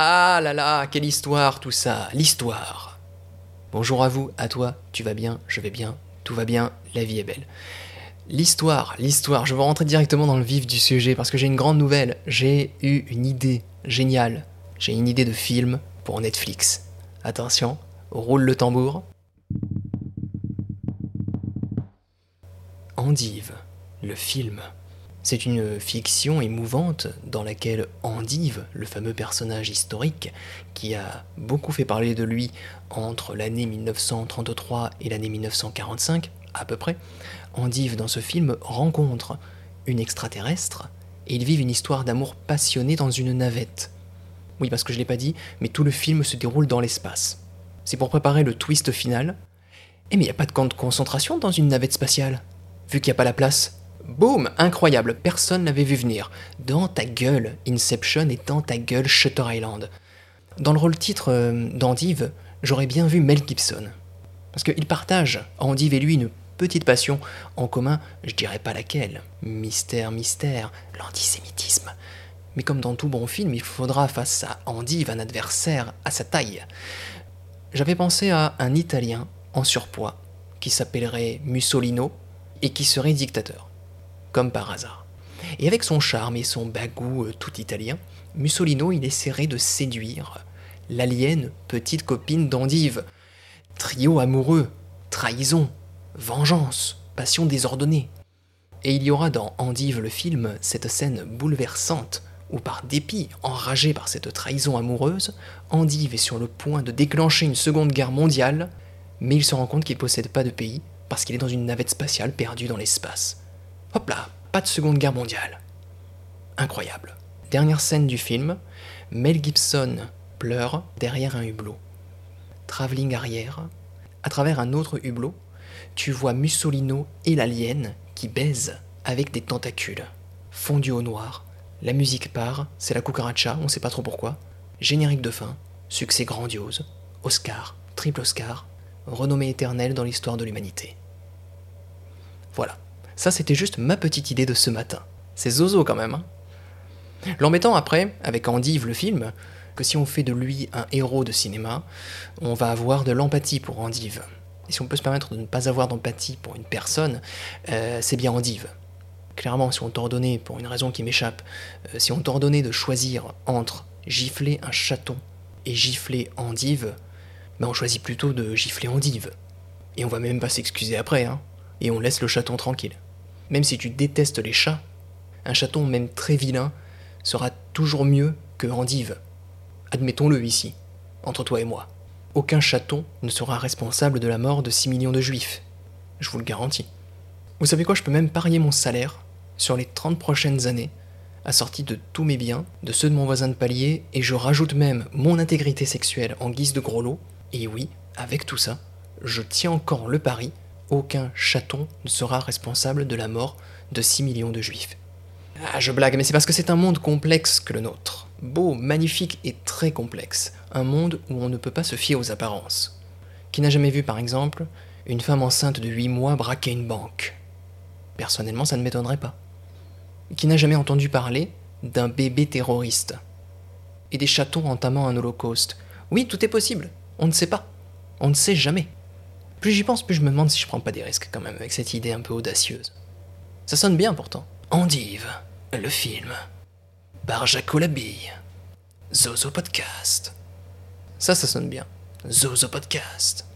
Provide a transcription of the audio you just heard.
Ah là là, quelle histoire tout ça, l'histoire. Bonjour à vous, à toi, tu vas bien, je vais bien, tout va bien, la vie est belle. L'histoire, l'histoire, je vais rentrer directement dans le vif du sujet parce que j'ai une grande nouvelle. J'ai eu une idée géniale. J'ai une idée de film pour Netflix. Attention, roule le tambour. Endive, le film. C'est une fiction émouvante dans laquelle Endive, le fameux personnage historique qui a beaucoup fait parler de lui entre l'année 1933 et l'année 1945, à peu près, Endive dans ce film rencontre une extraterrestre et ils vivent une histoire d'amour passionné dans une navette. Oui, parce que je l'ai pas dit, mais tout le film se déroule dans l'espace. C'est pour préparer le twist final. Eh mais il n'y a pas de camp de concentration dans une navette spatiale Vu qu'il n'y a pas la place. Boum Incroyable, personne l'avait vu venir. Dans ta gueule, Inception et dans ta gueule, Shutter Island. Dans le rôle titre euh, d'Andive, j'aurais bien vu Mel Gibson. Parce qu'il partage, Andive et lui, une petite passion en commun, je dirais pas laquelle. Mystère, mystère, l'antisémitisme. Mais comme dans tout bon film, il faudra face à Andive un adversaire à sa taille. J'avais pensé à un Italien en surpoids qui s'appellerait Mussolino et qui serait dictateur, comme par hasard. Et avec son charme et son bagou euh, tout italien, Mussolino il essaierait de séduire l'alien petite copine d'Andive. Trio amoureux, trahison, vengeance, passion désordonnée. Et il y aura dans Andive le film cette scène bouleversante où par dépit, enragé par cette trahison amoureuse, Andive est sur le point de déclencher une seconde guerre mondiale, mais il se rend compte qu'il ne possède pas de pays parce qu'il est dans une navette spatiale perdue dans l'espace. Hop là, pas de seconde guerre mondiale. Incroyable. Dernière scène du film, Mel Gibson pleure derrière un hublot. Travelling arrière, à travers un autre hublot, tu vois Mussolino et l'alien qui baisent avec des tentacules. Fondu au noir, la musique part, c'est la cucaracha, on sait pas trop pourquoi. Générique de fin, succès grandiose, Oscar, triple Oscar, renommée éternelle dans l'histoire de l'humanité. Voilà, ça c'était juste ma petite idée de ce matin. C'est zozo quand même. Hein L'embêtant après, avec Andive le film, que si on fait de lui un héros de cinéma, on va avoir de l'empathie pour Andive. Et si on peut se permettre de ne pas avoir d'empathie pour une personne, euh, c'est bien Andive clairement, si on t'ordonnait, pour une raison qui m'échappe, euh, si on t'ordonnait de choisir entre gifler un chaton et gifler Endive, ben on choisit plutôt de gifler Endive. Et on va même pas s'excuser après, hein. Et on laisse le chaton tranquille. Même si tu détestes les chats, un chaton même très vilain sera toujours mieux que Endive. Admettons-le ici, entre toi et moi. Aucun chaton ne sera responsable de la mort de 6 millions de juifs. Je vous le garantis. Vous savez quoi, je peux même parier mon salaire sur les 30 prochaines années, assorti de tous mes biens, de ceux de mon voisin de palier, et je rajoute même mon intégrité sexuelle en guise de gros lot, et oui, avec tout ça, je tiens encore le pari, aucun chaton ne sera responsable de la mort de 6 millions de juifs. Ah, je blague, mais c'est parce que c'est un monde complexe que le nôtre. Beau, magnifique et très complexe. Un monde où on ne peut pas se fier aux apparences. Qui n'a jamais vu, par exemple, une femme enceinte de 8 mois braquer une banque? Personnellement, ça ne m'étonnerait pas qui n'a jamais entendu parler d'un bébé terroriste et des chatons entamant un holocauste? Oui, tout est possible. On ne sait pas. On ne sait jamais. Plus j'y pense, plus je me demande si je prends pas des risques quand même avec cette idée un peu audacieuse. Ça sonne bien pourtant. Endive, le film. Par Jaco Labille. Zozo Podcast. Ça, ça sonne bien. Zozo Podcast.